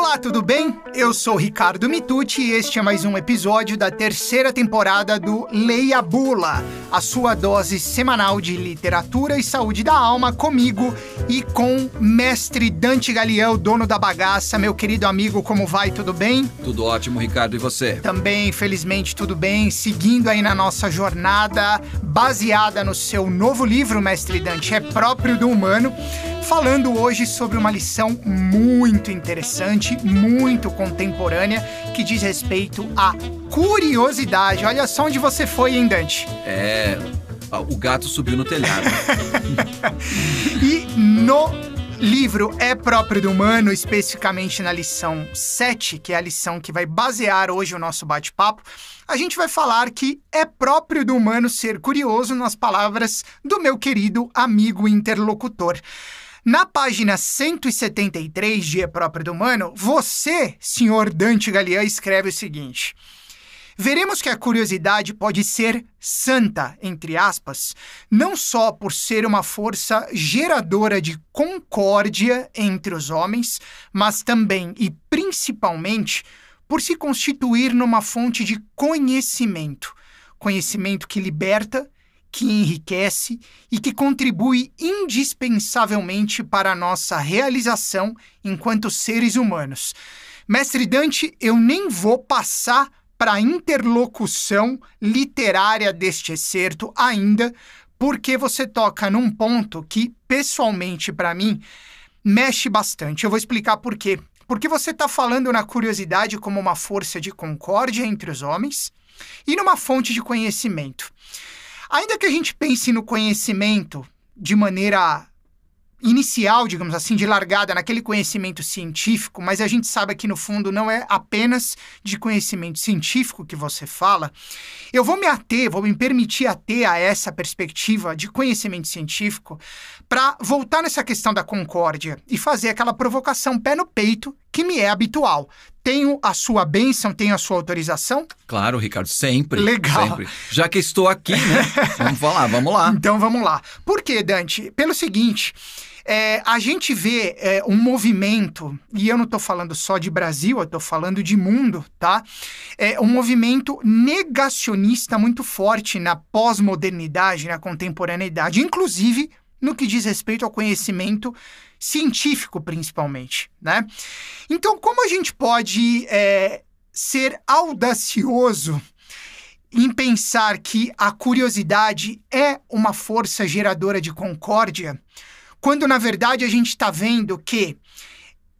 Olá, tudo bem? Eu sou Ricardo Mitucci e este é mais um episódio da terceira temporada do Leia Bula, a sua dose semanal de literatura e saúde da alma comigo e com mestre Dante Galiel, dono da bagaça. Meu querido amigo, como vai? Tudo bem? Tudo ótimo, Ricardo, e você? Também, felizmente, tudo bem. Seguindo aí na nossa jornada baseada no seu novo livro, Mestre Dante, é próprio do humano falando hoje sobre uma lição muito interessante, muito contemporânea, que diz respeito à curiosidade. Olha só onde você foi, hein, Dante? É. O gato subiu no telhado. e no livro É Próprio do Humano, especificamente na lição 7, que é a lição que vai basear hoje o nosso bate-papo, a gente vai falar que é próprio do humano ser curioso nas palavras do meu querido amigo interlocutor. Na página 173 de É Próprio do Humano, você, senhor Dante Galian, escreve o seguinte. Veremos que a curiosidade pode ser santa, entre aspas, não só por ser uma força geradora de concórdia entre os homens, mas também e principalmente por se constituir numa fonte de conhecimento. Conhecimento que liberta que enriquece e que contribui indispensavelmente para a nossa realização enquanto seres humanos. Mestre Dante, eu nem vou passar para a interlocução literária deste excerto ainda, porque você toca num ponto que, pessoalmente, para mim, mexe bastante. Eu vou explicar por quê. Porque você está falando na curiosidade como uma força de concórdia entre os homens e numa fonte de conhecimento. Ainda que a gente pense no conhecimento de maneira inicial, digamos assim, de largada naquele conhecimento científico, mas a gente sabe que no fundo não é apenas de conhecimento científico que você fala, eu vou me ater, vou me permitir ater a essa perspectiva de conhecimento científico para voltar nessa questão da concórdia e fazer aquela provocação pé no peito que me é habitual. Tenho a sua bênção, tenho a sua autorização? Claro, Ricardo, sempre. Legal. Sempre. Já que estou aqui, né? vamos falar, vamos lá. Então vamos lá. Por quê, Dante? Pelo seguinte. É, a gente vê é, um movimento, e eu não estou falando só de Brasil, eu estou falando de mundo, tá? É um movimento negacionista muito forte na pós-modernidade, na contemporaneidade, inclusive no que diz respeito ao conhecimento científico, principalmente, né? Então, como a gente pode é, ser audacioso em pensar que a curiosidade é uma força geradora de concórdia? quando na verdade a gente está vendo que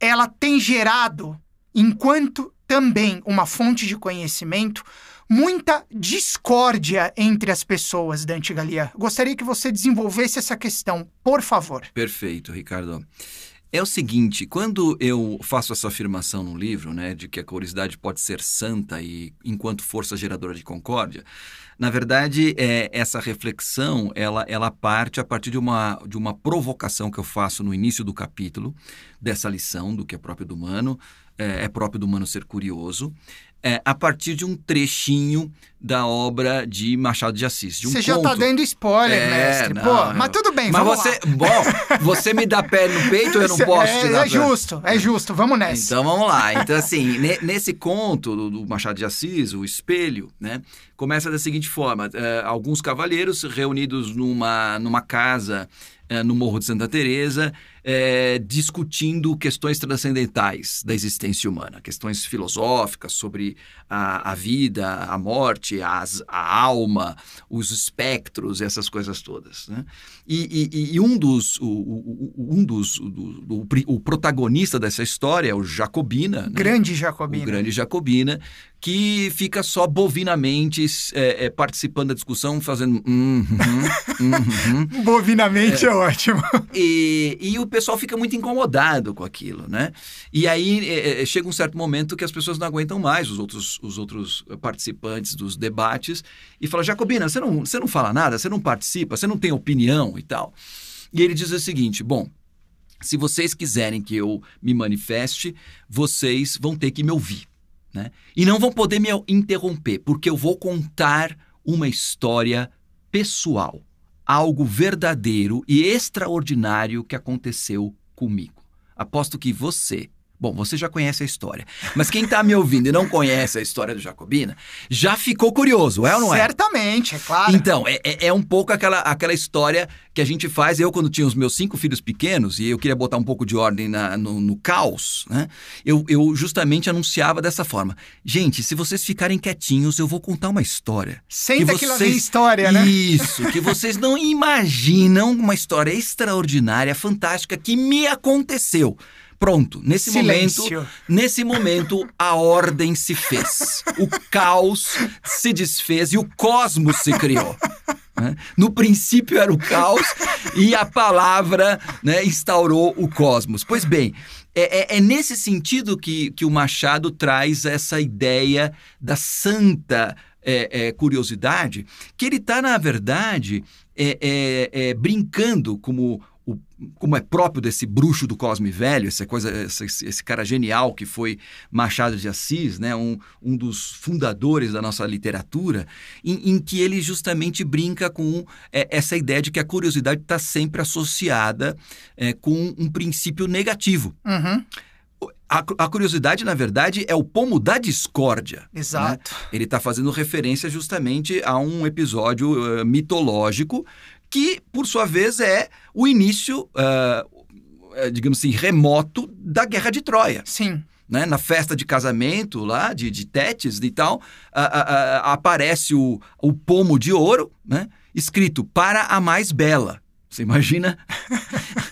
ela tem gerado, enquanto também uma fonte de conhecimento, muita discórdia entre as pessoas, Dante Galia. Gostaria que você desenvolvesse essa questão, por favor. Perfeito, Ricardo. É o seguinte, quando eu faço essa afirmação no livro, né, de que a curiosidade pode ser santa e enquanto força geradora de concórdia, na verdade, é, essa reflexão ela, ela parte a partir de uma, de uma provocação que eu faço no início do capítulo dessa lição do que é próprio do humano, é, é próprio do humano ser curioso, é, a partir de um trechinho da obra de Machado de Assis. De um você já está dando spoiler, é, mestre. Não, Pô, mas tudo bem, mas vamos você, lá. Bom, você me dá pé no peito, eu não posso é, te dar É justo, é justo, vamos nessa. Então vamos lá. Então, assim, nesse conto do, do, Machado de Assis, O Espelho, né, começa da seguinte forma: uh, alguns cavalheiros reunidos numa, numa casa uh, no Morro de Santa Teresa é, discutindo questões transcendentais da existência humana, questões filosóficas sobre a, a vida, a morte, as, a alma, os espectros, essas coisas todas. Né? E, e, e, um dos, o, o, um dos do, do, o protagonista dessa história é o Jacobina. Né? Grande Jacobina. O grande Jacobina, que fica só bovinamente é, é, participando da discussão, fazendo. Hum, hum, hum, bovinamente é, é ótimo. E, e o pessoal fica muito incomodado com aquilo, né? E aí é, é, chega um certo momento que as pessoas não aguentam mais, os outros, os outros participantes dos debates, e falam, Jacobina, você não, você não fala nada, você não participa, você não tem opinião e tal. E ele diz o seguinte, bom, se vocês quiserem que eu me manifeste, vocês vão ter que me ouvir, né? E não vão poder me interromper, porque eu vou contar uma história pessoal algo verdadeiro e extraordinário que aconteceu comigo. Aposto que você, Bom, você já conhece a história. Mas quem está me ouvindo e não conhece a história do Jacobina, já ficou curioso, é ou não é? Certamente, é claro. Então, é, é, é um pouco aquela, aquela história que a gente faz. Eu, quando tinha os meus cinco filhos pequenos, e eu queria botar um pouco de ordem na, no, no, caos, né? Eu, eu justamente anunciava dessa forma. Gente, se vocês ficarem quietinhos, eu vou contar uma história. Senta que, que lá vem história, né? Isso, que vocês não imaginam uma história extraordinária, fantástica, que me aconteceu. Pronto, nesse Silêncio. momento, nesse momento a ordem se fez. O caos se desfez e o cosmos se criou. Né? No princípio era o caos e a palavra né, instaurou o cosmos. Pois bem, é, é, é, nesse sentido que, que o Machado traz essa ideia da santa é, é, curiosidade, que ele está, na verdade, é, é, brincando como como é próprio desse bruxo do Cosme Velho, essa coisa, esse, esse, cara genial que foi Machado de Assis, né, um, um dos fundadores da nossa literatura, em, em que ele justamente brinca com é, essa ideia de que a curiosidade está sempre associada é, com um princípio negativo. Uhum. A, a, curiosidade, na verdade, é o pomo da discórdia. Né? Exato. Né? Ele está fazendo referência justamente a um episódio uh, mitológico que, por sua vez, é o início, uh, digamos assim, remoto da Guerra de Troia. Sim. Né? Na festa de casamento lá, de, de Tétis e tal, aparece o, o pomo de ouro, né? escrito para a mais bela. Você imagina?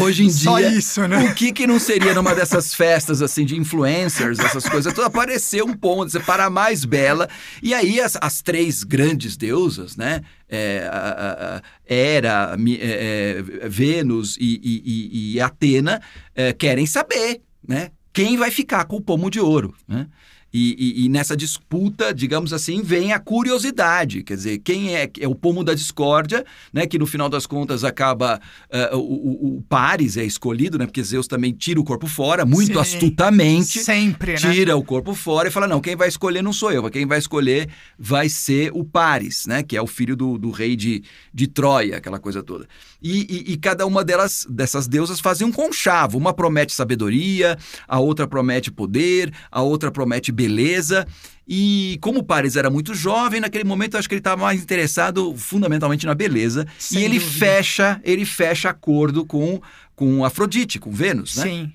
Hoje em Só dia, isso, né? o que que não seria numa dessas festas assim de influencers, essas coisas, tudo apareceu um ponto para a mais bela. E aí as, as três grandes deusas, né? É, a, a, Hera, é, é, Vênus e, e, e Atena é, querem saber, né? Quem vai ficar com o pomo de ouro, né? E, e, e, nessa disputa, digamos assim, vem a curiosidade. Quer dizer, quem é, é o pomo da discórdia, né? Que no final das contas acaba. Uh, o, o, Paris é escolhido, né? Porque Zeus também tira o corpo fora, muito Sim, astutamente. Sempre, né? Tira o corpo fora e fala: não, quem vai escolher não sou eu, quem vai escolher vai ser o Paris, né? Que é o filho do, do rei de, de Troia, aquela coisa toda. E, e, e cada uma delas, dessas deusas, fazia um conchavo. Uma promete sabedoria, a outra promete poder, a outra promete beleza. E como o Paris era muito jovem, naquele momento eu acho que ele estava mais interessado fundamentalmente na beleza. Sem e ele dúvida. fecha, ele fecha acordo com, com Afrodite, com Vênus, né? Sim.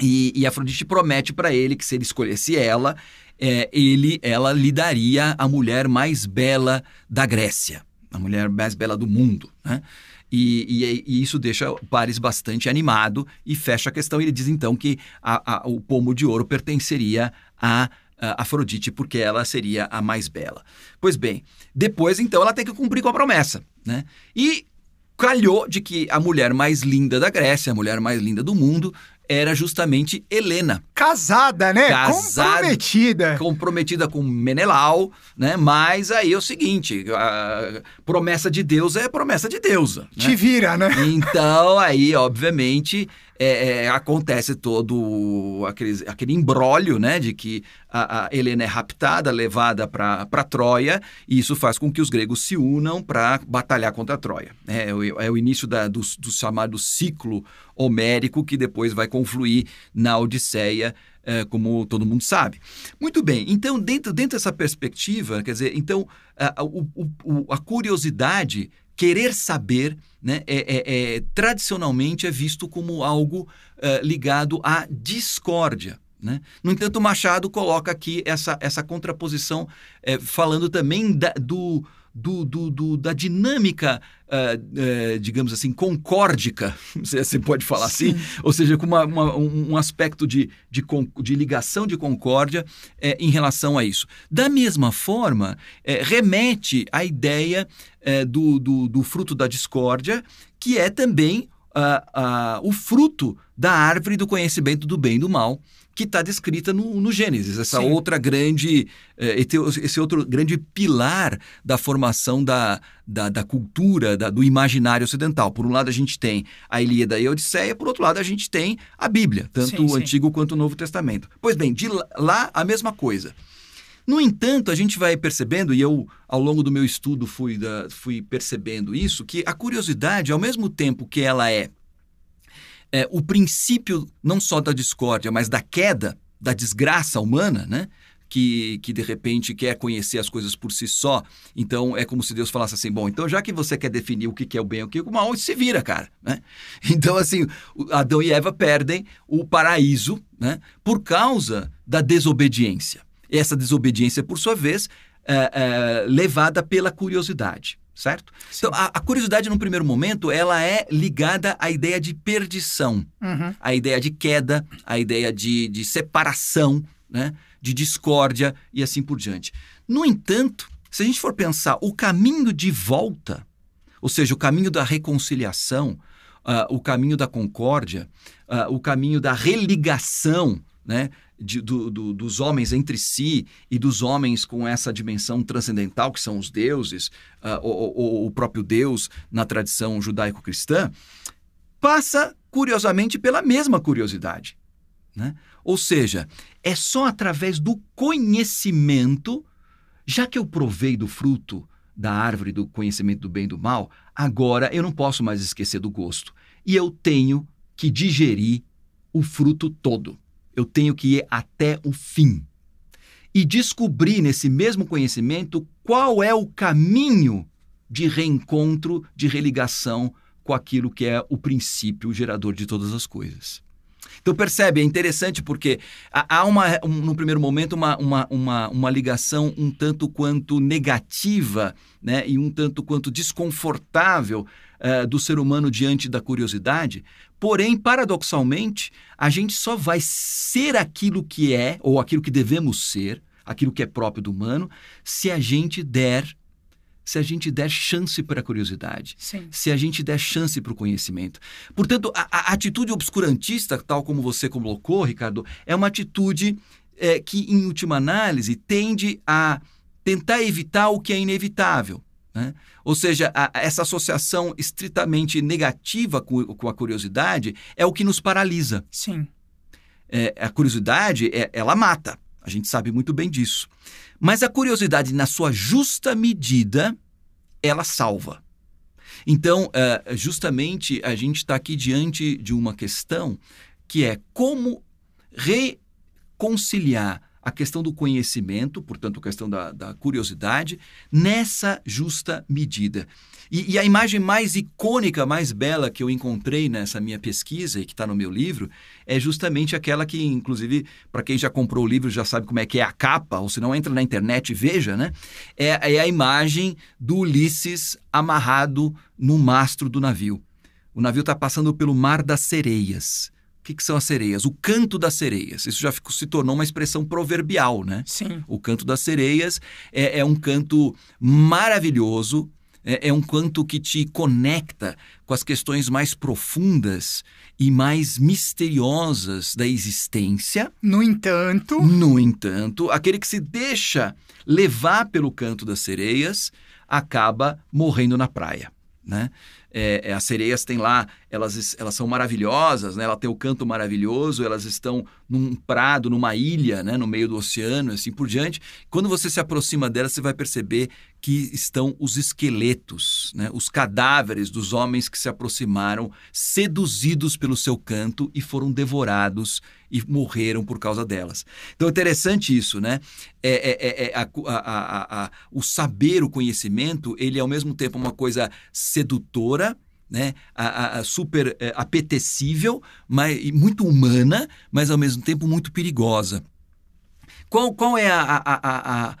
E, e Afrodite promete para ele que se ele escolhesse ela, é, ele, ela lhe daria a mulher mais bela da Grécia, a mulher mais bela do mundo, né? E, e, e, isso deixa Paris bastante animado e fecha a questão. Ele diz então que a, a, o pomo de ouro pertenceria a Afrodite, porque ela seria a mais bela. Pois bem, depois então ela tem que cumprir com a promessa, né? E calhou de que a mulher mais linda da Grécia, a mulher mais linda do mundo, era justamente Helena. Casada, né? Casada, Comprometida. Comprometida com Menelau, né? Mas aí é o seguinte, a promessa de Deus é promessa de deusa. Né? Te vira, né? Então aí, obviamente, é, é, acontece todo aquele, aquele embrólio, né, de que a, a Helena é raptada, levada para Troia, e isso faz com que os gregos se unam para batalhar contra Troia. É, é, o, é o início da, do, do chamado ciclo homérico que depois vai confluir na Odisseia, é, como todo mundo sabe. Muito bem, então, dentro, dentro dessa perspectiva, quer dizer, então, a, o, a curiosidade querer saber, né, é, é, é, tradicionalmente é visto como algo uh, ligado à discórdia. Né? No entanto, Machado coloca aqui essa, essa contraposição, é, falando também da, do, do, do, do, da dinâmica, uh, uh, digamos assim, concórdica, se você pode falar Sim. assim, ou seja, com uma, uma, um aspecto de, de, de, ligação de concórdia uh, em relação a isso. Da mesma forma, remete à ideia do, do, do, fruto da discórdia, que é também o fruto da árvore do conhecimento do bem e do mal, que está descrita no, no, Gênesis, essa Sim. outra grande, eh, esse outro grande pilar da formação da, da, da cultura, da, do imaginário ocidental. Por um lado, a gente tem a Ilíada e a Odisseia, por outro lado, a gente tem a Bíblia, tanto sim, o sim. Antigo quanto o Novo Testamento. Pois bem, de lá, a mesma coisa. No entanto, a gente vai percebendo, e eu, ao longo do meu estudo, fui, da, fui percebendo isso, que a curiosidade, ao mesmo tempo que ela é é, o princípio não só da discórdia, mas da queda, da desgraça humana, né? Que, que de repente quer conhecer as coisas por si só. Então é como se Deus falasse assim: bom, então já que você quer definir o que é o bem e o que é o mal, se vira, cara. Né? Então, assim, Adão e Eva perdem o paraíso né, por causa da desobediência. Essa desobediência, por sua vez, é, é, levada pela curiosidade certo? Sim. Então, a, a, curiosidade, num primeiro momento, ela é ligada à ideia de perdição, uhum. à ideia de queda, à ideia de, de separação, né? de discórdia e assim por diante. No entanto, se a gente for pensar o caminho de volta, ou seja, o caminho da reconciliação, uh, o caminho da concórdia, uh, o caminho da religação, né? de, do, do, dos homens entre si e dos homens com essa dimensão transcendental, que são os deuses, uh, ou, ou, o próprio Deus na tradição judaico-cristã, passa, curiosamente, pela mesma curiosidade. Né? Ou seja, é só através do conhecimento, já que eu provei do fruto da árvore do conhecimento do bem e do mal, agora eu não posso mais esquecer do gosto. E eu tenho que digerir o fruto todo eu tenho que ir até o fim e descobrir nesse mesmo conhecimento qual é o caminho de reencontro, de religação com aquilo que é o princípio gerador de todas as coisas. Então percebe, é interessante porque há uma, um, no primeiro momento, uma, uma, uma, uma ligação um tanto quanto negativa né, e um tanto quanto desconfortável uh, do ser humano diante da curiosidade. Porém, paradoxalmente, a gente só vai ser aquilo que é, ou aquilo que devemos ser, aquilo que é próprio do humano, se a gente der se a gente der chance para a curiosidade, Sim. se a gente der chance para o conhecimento. Portanto, a, a, atitude obscurantista, tal como você colocou, Ricardo, é uma atitude é, que, em última análise, tende a tentar evitar o que é inevitável. Né? Ou seja, a, essa associação estritamente negativa com, com, a curiosidade é o que nos paralisa. Sim. É, a curiosidade, é, ela mata. A gente sabe muito bem disso. Mas a curiosidade, na sua justa medida, ela salva. Então, é, justamente, a gente está aqui diante de uma questão que é como reconciliar a questão do conhecimento, portanto, a questão da, da curiosidade, nessa justa medida. E, e, a imagem mais icônica, mais bela que eu encontrei nessa minha pesquisa e que está no meu livro é justamente aquela que, inclusive, para quem já comprou o livro já sabe como é que é a capa, ou se não entra na internet e veja, né? É, é a imagem do Ulisses amarrado no mastro do navio. O navio está passando pelo Mar das Sereias que, que são as sereias? O canto das sereias. Isso já ficou, se tornou uma expressão proverbial, né? Sim. O canto das sereias é, é um canto maravilhoso, é, é, um canto que te conecta com as questões mais profundas e mais misteriosas da existência. No entanto. No entanto, aquele que se deixa levar pelo canto das sereias acaba morrendo na praia. Né? É, é, as sereias têm lá, elas, elas são maravilhosas, né? ela tem o canto maravilhoso, elas estão num prado, numa ilha, né? no meio do oceano, assim por diante. Quando você se aproxima delas, você vai perceber que estão os esqueletos, né? os cadáveres dos homens que se aproximaram, seduzidos pelo seu canto e foram devorados e morreram por causa delas. Então é interessante isso, né? É, é, é, é a, a, a, o saber, o conhecimento, ele é ao mesmo tempo uma coisa sedutora, né, a, a, super é, apetecível, mas, muito humana, mas ao mesmo tempo muito perigosa. Qual, qual é a, a, a,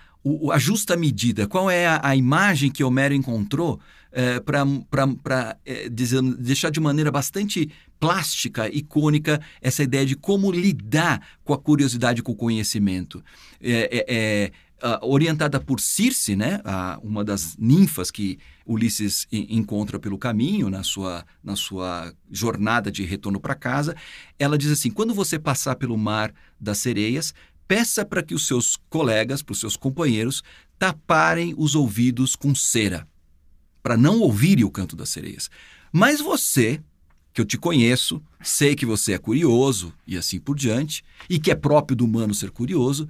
a justa medida? Qual é a, a imagem que Homero encontrou é, para é, deixar de maneira bastante plástica, icônica, essa ideia de como lidar com a curiosidade, com o conhecimento? É, é, é orientada por Circe, né, uma das ninfas que Ulisses encontra pelo caminho na sua, na sua jornada de retorno para casa, ela diz assim: quando você passar pelo mar das sereias, peça para que os seus colegas, para os seus companheiros, taparem os ouvidos com cera, para não ouvirem o canto das sereias. Mas você, que eu te conheço, sei que você é curioso e assim por diante, e que é próprio do humano ser curioso,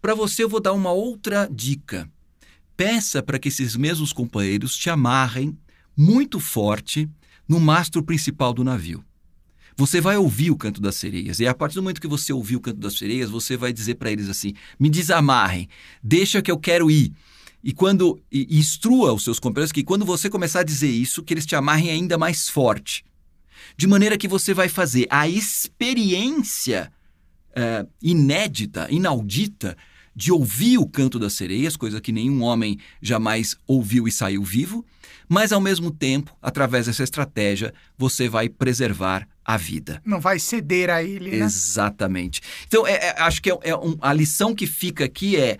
para você, eu vou dar uma outra dica. Peça para que esses mesmos companheiros te amarrem muito forte no mastro principal do navio. Você vai ouvir o canto das sereias. E a partir do momento que você ouvir o canto das sereias, você vai dizer para eles assim: me desamarrem, deixa que eu quero ir. E quando e instrua os seus companheiros que quando você começar a dizer isso, que eles te amarrem ainda mais forte. De maneira que você vai fazer a experiência uh, inédita, inaudita, de ouvir o canto das sereias, coisa que nenhum homem jamais ouviu e saiu vivo, mas ao mesmo tempo, através dessa estratégia, você vai preservar a vida. Não vai ceder a ele, né? Exatamente. Então, é, é, acho que é, é um, a lição que fica aqui é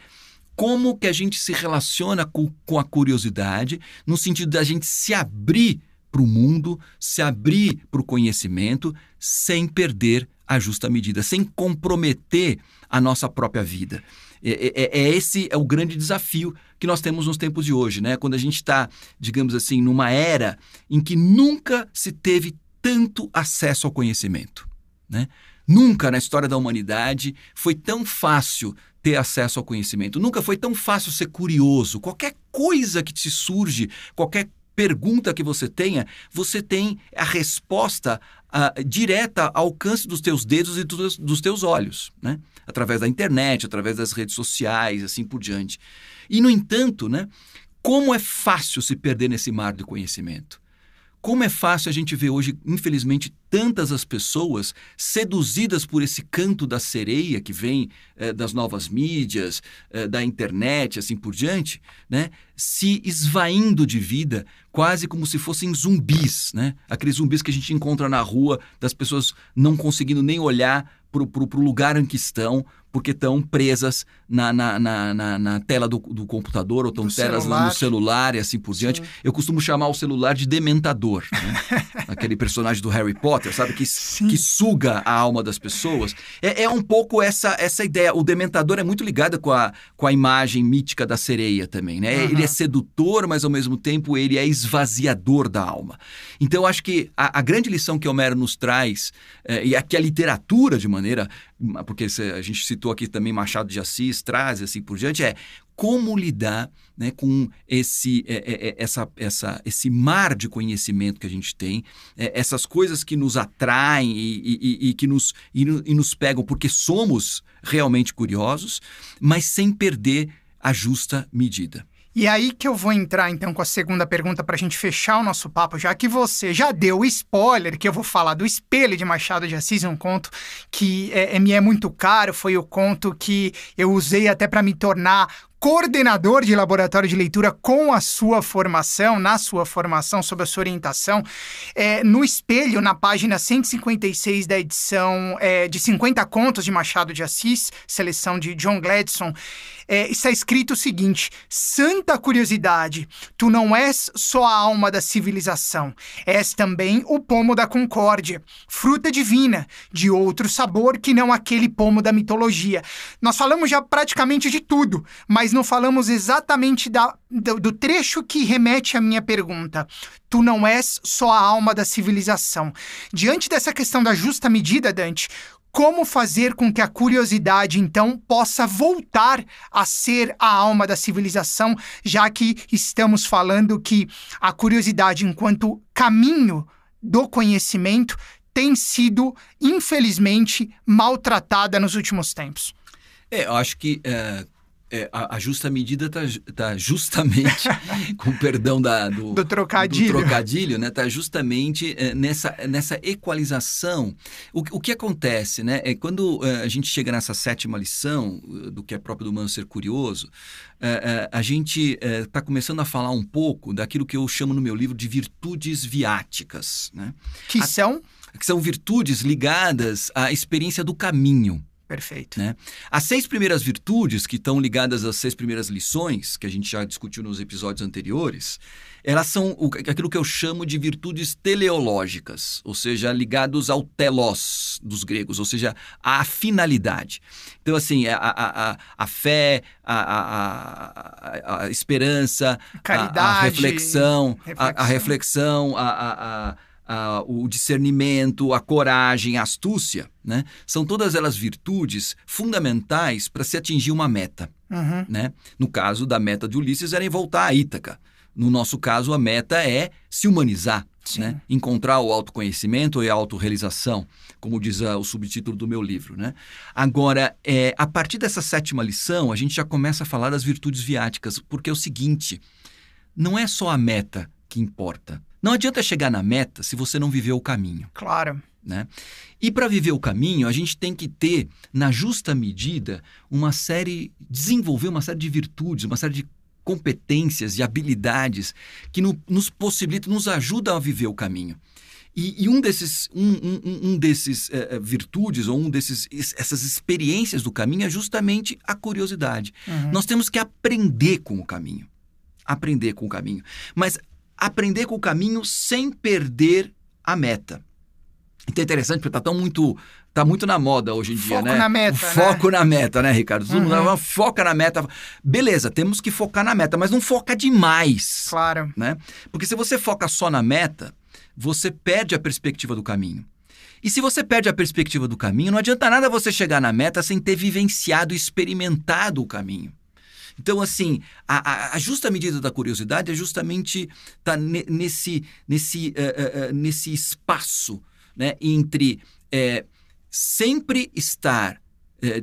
como que a gente se relaciona com, com a curiosidade, no sentido da gente se abrir para o mundo, se abrir para o conhecimento, sem perder a justa medida, sem comprometer a nossa própria vida. É, é, é, é, esse é o grande desafio que nós temos nos tempos de hoje, né? Quando a gente está, digamos assim, numa era em que nunca se teve tanto acesso ao conhecimento, né? Nunca na história da humanidade foi tão fácil ter acesso ao conhecimento. Nunca foi tão fácil ser curioso. Qualquer coisa que te surge, qualquer pergunta que você tenha, você tem a resposta uh, direta ao alcance dos teus dedos e dos, dos teus olhos, né? Através da internet, através das redes sociais, assim por diante. E, no entanto, né, como é fácil se perder nesse mar de conhecimento. Como é fácil a gente ver hoje, infelizmente, tantas as pessoas seduzidas por esse canto da sereia que vem eh, das novas mídias, eh, da internet, assim por diante, né? se esvaindo de vida, quase como se fossem zumbis, né? Aqueles zumbis que a gente encontra na rua, das pessoas não conseguindo nem olhar para o lugar em que estão, porque estão presas na, na, na, na, tela do, do computador ou estão telas celular. no celular e assim por diante. Sim. Eu costumo chamar o celular de dementador. Né? Aquele personagem do Harry Potter, sabe? Que, que suga a alma das pessoas. É, é um pouco essa, essa ideia. O dementador é muito ligado com a, com a imagem mítica da sereia também. Né? Uhum. Ele é sedutor, mas ao mesmo tempo ele é esvaziador da alma. Então eu acho que a, a grande lição que Homero nos traz, é, e aqui a literatura de maneira porque a gente citou aqui também Machado de Assis, traz assim por diante, é como lidar né, com esse, é, é, é, essa, essa, esse mar de conhecimento que a gente tem, essas coisas que nos atraem e, e, e que nos, e, e nos pegam porque somos realmente curiosos, mas sem perder a justa medida. E aí que eu vou entrar então com a segunda pergunta para a gente fechar o nosso papo, já que você já deu o spoiler que eu vou falar do Espelho de Machado de Assis, um conto que é, é me é muito caro, foi o conto que eu usei até para me tornar coordenador de laboratório de leitura com a sua formação, na sua formação, sob a sua orientação. É, no espelho, na página 156 da edição é, de 50 contos de Machado de Assis, seleção de John Gladson, é, está escrito o seguinte: Santa curiosidade, tu não és só a alma da civilização, és também o pomo da concórdia, fruta divina, de outro sabor que não aquele pomo da mitologia. Nós falamos já praticamente de tudo, mas não falamos exatamente da, do, do trecho que remete à minha pergunta. Tu não és só a alma da civilização. Diante dessa questão da justa medida, Dante, como fazer com que a curiosidade, então, possa voltar a ser a alma da civilização, já que estamos falando que a curiosidade, enquanto caminho do conhecimento, tem sido, infelizmente, maltratada nos últimos tempos? É, eu acho que é, é, a, a, justa medida está tá justamente, com perdão da, do, do trocadilho, do trocadilho né? Está justamente é, nessa, nessa equalização. O, o que acontece, né? É quando é, a gente chega nessa sétima lição é, do que é próprio do humano ser curioso, é, a gente está começando a falar um pouco daquilo que eu chamo no meu livro de virtudes viáticas, né? Que a, são? Que são virtudes ligadas à experiência do caminho. Perfeito. Né? As seis primeiras virtudes, que estão ligadas às seis primeiras lições, que a gente já discutiu nos episódios anteriores, elas são o, aquilo que eu chamo de virtudes teleológicas, ou seja, ligados ao telos dos gregos, ou seja, à finalidade. Então, assim, a, a, a, a fé, a, a, esperança, Caridade, a, reflexão, reflexão. A, reflexão, a uh, o discernimento, a coragem, a astúcia, né? São todas elas virtudes fundamentais para se atingir uma meta. Uhum. Né? No caso da meta de Ulisses era em voltar a Ítaca. No nosso caso, a meta é se humanizar, né? Encontrar o autoconhecimento e a autorrealização, como diz uh, o subtítulo do meu livro, né? Agora, é, a partir dessa sétima lição, a gente já começa a falar das virtudes viáticas, porque é o seguinte, não é só a meta que importa. Não adianta chegar na meta se você não viveu o caminho. Claro. Né? E para viver o caminho, a gente tem que ter, na justa medida, uma série, desenvolver uma série de virtudes, uma série de competências e habilidades que no, nos possibilitam, nos ajudam a viver o caminho. E, e um desses, um, um, um desses é, virtudes ou um desses essas experiências do caminho é justamente a curiosidade. Uhum. Nós temos que aprender com o caminho, aprender com o caminho, mas aprender com o caminho sem perder a meta. Então é interessante porque está tão muito tá muito na moda hoje em dia, foco né? Foco na meta, o foco né? na meta, né, Ricardo? Todo uhum. foca na meta. Beleza, temos que focar na meta, mas não foca demais. Claro. Né? Porque se você foca só na meta, você perde a perspectiva do caminho. E se você perde a perspectiva do caminho, não adianta nada você chegar na meta sem ter vivenciado, experimentado o caminho. Então, assim, a, a, justa medida da curiosidade é justamente tá nesse, nesse, uh, uh, nesse espaço né, entre é, sempre estar é,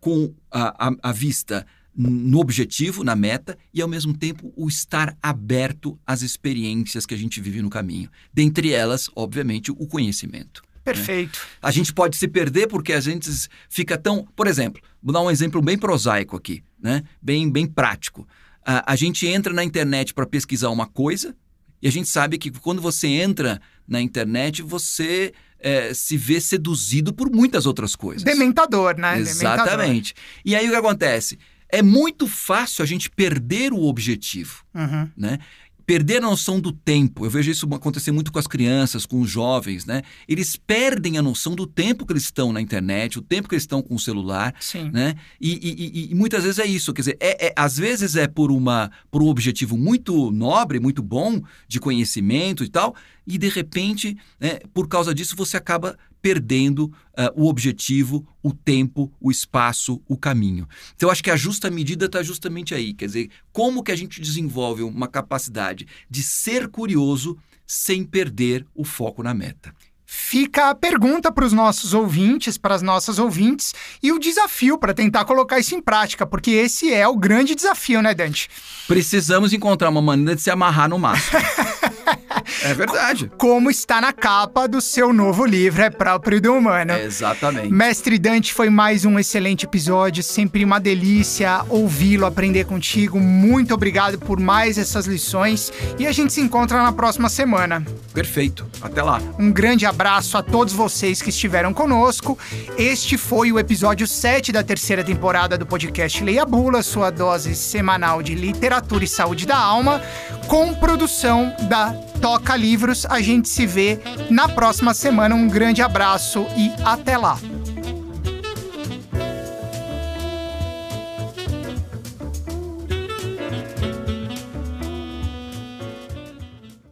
com a, a, a vista no objetivo, na meta, e ao mesmo tempo o estar aberto às experiências que a gente vive no caminho. Dentre elas, obviamente, o conhecimento. Perfeito. Né? A gente pode se perder porque a gente fica tão. Por exemplo, vou dar um exemplo bem prosaico aqui, né? bem, bem prático. A, a gente entra na internet para pesquisar uma coisa, e a gente sabe que quando você entra na internet, você é, se vê seduzido por muitas outras coisas. Dementador, né? Exatamente. Dementador. E aí o que acontece? É muito fácil a gente perder o objetivo, uhum. né? Perder a noção do tempo. Eu vejo isso acontecer muito com as crianças, com os jovens, né? Eles perdem a noção do tempo que eles estão na internet, o tempo que eles estão com o celular, Sim. né? E, e, e, muitas vezes é isso, quer dizer, é, é, às vezes é por, uma, por um objetivo muito nobre, muito bom, de conhecimento e tal, e de repente, né, por causa disso, você acaba perdendo uh, o objetivo, o tempo, o espaço, o caminho. Então, eu acho que a justa medida está justamente aí. Quer dizer, como que a gente desenvolve uma capacidade de ser curioso sem perder o foco na meta? Fica a pergunta para os nossos ouvintes, para as nossas ouvintes, e o desafio para tentar colocar isso em prática, porque esse é o grande desafio, né, Dante? Precisamos encontrar uma maneira de se amarrar no máximo. É verdade. Como está na capa do seu novo livro, É Próprio do Humano. É exatamente. Mestre Dante, foi mais um excelente episódio. Sempre uma delícia ouvi-lo, aprender contigo. Muito obrigado por mais essas lições. E a gente se encontra na próxima semana. Perfeito. Até lá. Um grande abraço a todos vocês que estiveram conosco. Este foi o episódio 7 da terceira temporada do podcast Leia Bula, sua dose semanal de literatura e saúde da alma, com produção da Toca Livros. A gente se vê na próxima semana. Um grande abraço e até lá.